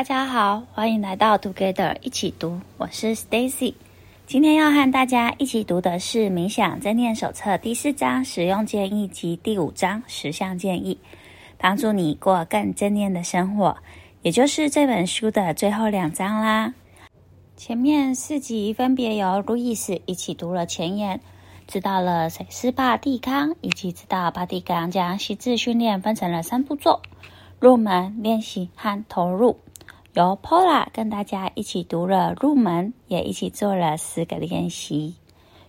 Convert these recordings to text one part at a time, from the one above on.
大家好，欢迎来到 Together 一起读，我是 Stacy。今天要和大家一起读的是《冥想正念手册》第四章实用建议及第五章十项建议，帮助你过更正念的生活，也就是这本书的最后两章啦。前面四集分别由路易斯一起读了前言，知道了谁是巴蒂康，以及知道巴蒂康将心智训练分成了三步骤：入门、练习和投入。由 Paula 跟大家一起读了入门，也一起做了四个练习。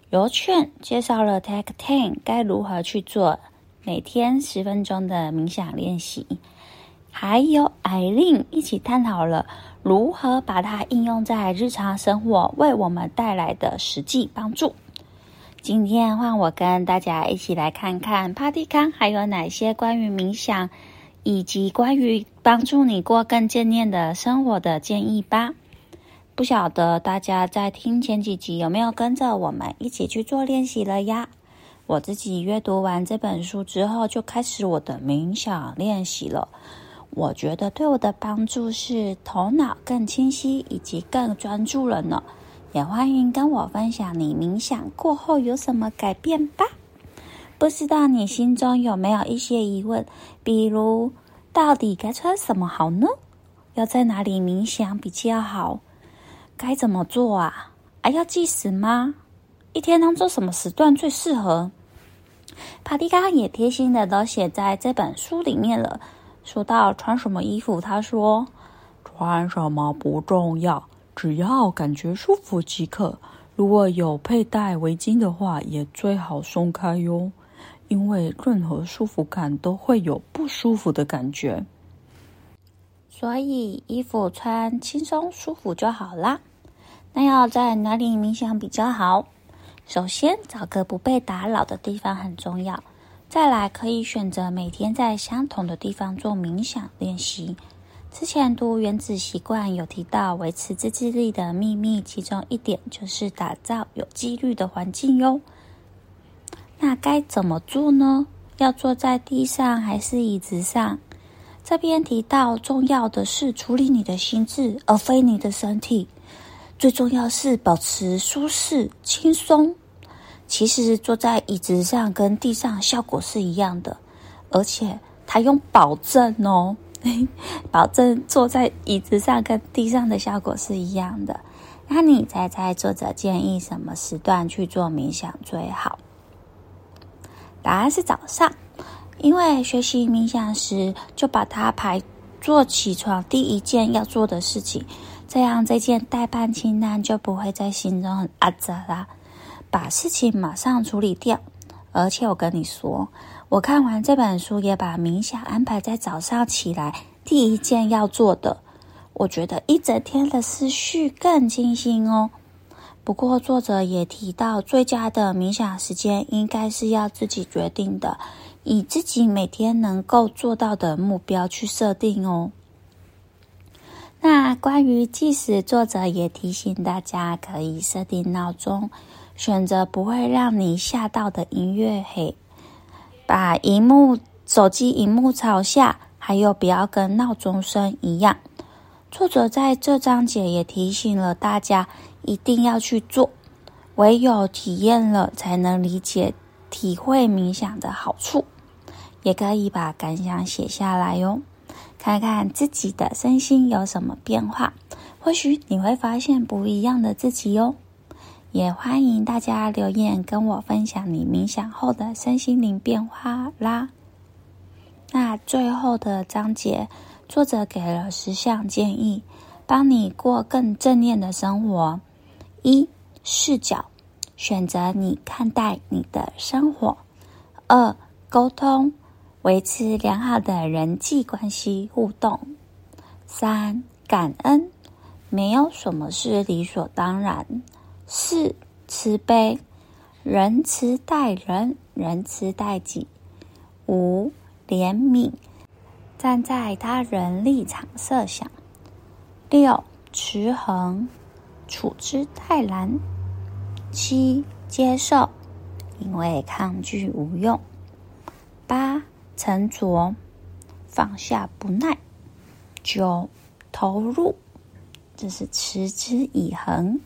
由劝介绍了 Take Ten 该如何去做每天十分钟的冥想练习，还有 Eileen 一起探讨了如何把它应用在日常生活，为我们带来的实际帮助。今天换我跟大家一起来看看巴蒂康还有哪些关于冥想。以及关于帮助你过更正念的生活的建议吧。不晓得大家在听前几集有没有跟着我们一起去做练习了呀？我自己阅读完这本书之后，就开始我的冥想练习了。我觉得对我的帮助是头脑更清晰以及更专注了呢。也欢迎跟我分享你冥想过后有什么改变吧。不知道你心中有没有一些疑问，比如到底该穿什么好呢？要在哪里冥想比较好？该怎么做啊？还要计时吗？一天当中什么时段最适合？帕蒂康也贴心的都写在这本书里面了。说到穿什么衣服，他说：“穿什么不重要，只要感觉舒服即可。如果有佩戴围巾的话，也最好松开哟。”因为任何束缚感都会有不舒服的感觉，所以衣服穿轻松舒服就好啦。那要在哪里冥想比较好？首先找个不被打扰的地方很重要。再来可以选择每天在相同的地方做冥想练习。之前读《原子习惯》有提到维持自制力的秘密，其中一点就是打造有纪律的环境哟。那该怎么做呢？要坐在地上还是椅子上？这边提到，重要的是处理你的心智，而非你的身体。最重要是保持舒适、轻松。其实坐在椅子上跟地上效果是一样的，而且他用保证哦，保证坐在椅子上跟地上的效果是一样的。那你猜猜作者建议什么时段去做冥想最好？答案是早上，因为学习冥想时就把它排做起床第一件要做的事情，这样这件待办清单就不会在心中很阿杂啦，把事情马上处理掉。而且我跟你说，我看完这本书也把冥想安排在早上起来第一件要做的，我觉得一整天的思绪更清新哦。不过，作者也提到，最佳的冥想时间应该是要自己决定的，以自己每天能够做到的目标去设定哦。那关于计时，作者也提醒大家可以设定闹钟，选择不会让你吓到的音乐，嘿，把荧幕、手机荧幕朝下，还有不要跟闹钟声一样。作者在这章节也提醒了大家。一定要去做，唯有体验了，才能理解、体会冥想的好处。也可以把感想写下来哟，看看自己的身心有什么变化。或许你会发现不一样的自己哟。也欢迎大家留言跟我分享你冥想后的身心灵变化啦。那最后的章节，作者给了十项建议，帮你过更正念的生活。一、视角，选择你看待你的生活；二、沟通，维持良好的人际关系互动；三、感恩，没有什么是理所当然；四、慈悲，仁慈待人，仁慈待己；五、怜悯，站在他人立场设想；六、持恒。处之泰然。七、接受，因为抗拒无用。八、沉着，放下不耐。九、投入，这是持之以恒，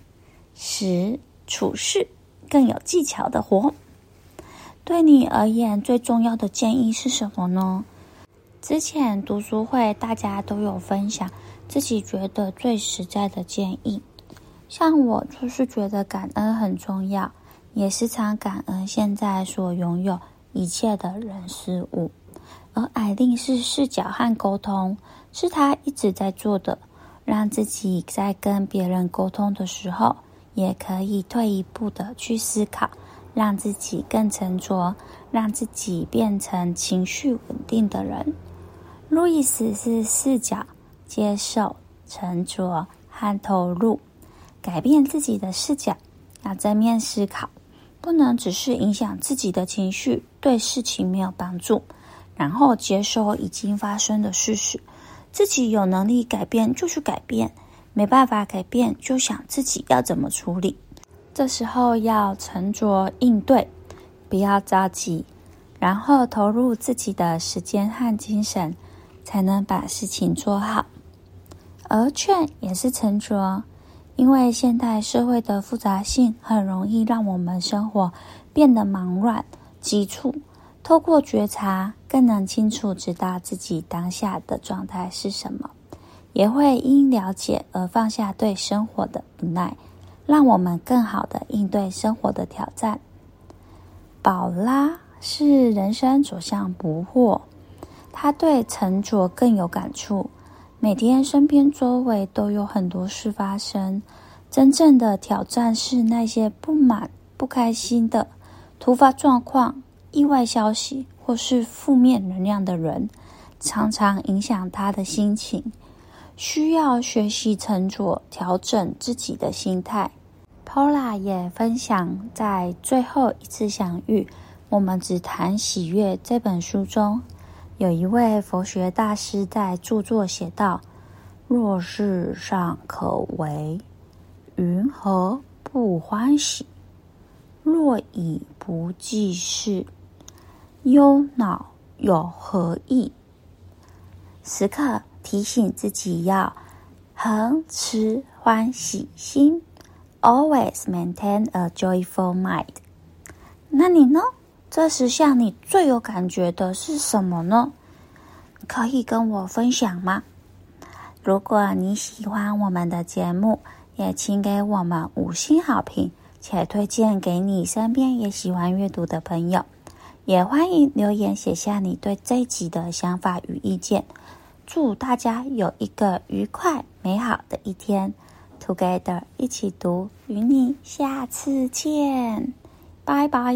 十处事更有技巧的活。对你而言，最重要的建议是什么呢？之前读书会大家都有分享自己觉得最实在的建议，像我就是觉得感恩很重要，也时常感恩现在所拥有一切的人事物。而艾琳是视角和沟通，是她一直在做的，让自己在跟别人沟通的时候，也可以退一步的去思考，让自己更沉着，让自己变成情绪稳定的人。路易斯是视角、接受、沉着和投入，改变自己的视角，要正面思考，不能只是影响自己的情绪，对事情没有帮助。然后接受已经发生的事实，自己有能力改变就去改变，没办法改变就想自己要怎么处理。这时候要沉着应对，不要着急，然后投入自己的时间和精神。才能把事情做好，而劝也是沉着，因为现代社会的复杂性很容易让我们生活变得忙乱、急促。透过觉察，更能清楚知道自己当下的状态是什么，也会因了解而放下对生活的不耐，让我们更好的应对生活的挑战。宝拉是人生走向不惑。他对沉着更有感触。每天身边周围都有很多事发生，真正的挑战是那些不满、不开心的突发状况、意外消息或是负面能量的人，常常影响他的心情。需要学习沉着，调整自己的心态。Pola 也分享在最后一次相遇，我们只谈喜悦这本书中。有一位佛学大师在著作写道：“若世上可为，云何不欢喜？若已不济事，忧恼有何益？”时刻提醒自己要恒持欢喜心，always maintain a joyful mind。那你呢？这十项你最有感觉的是什么呢？可以跟我分享吗？如果你喜欢我们的节目，也请给我们五星好评，且推荐给你身边也喜欢阅读的朋友。也欢迎留言写下你对这一集的想法与意见。祝大家有一个愉快美好的一天，Together 一起读，与你下次见，拜拜。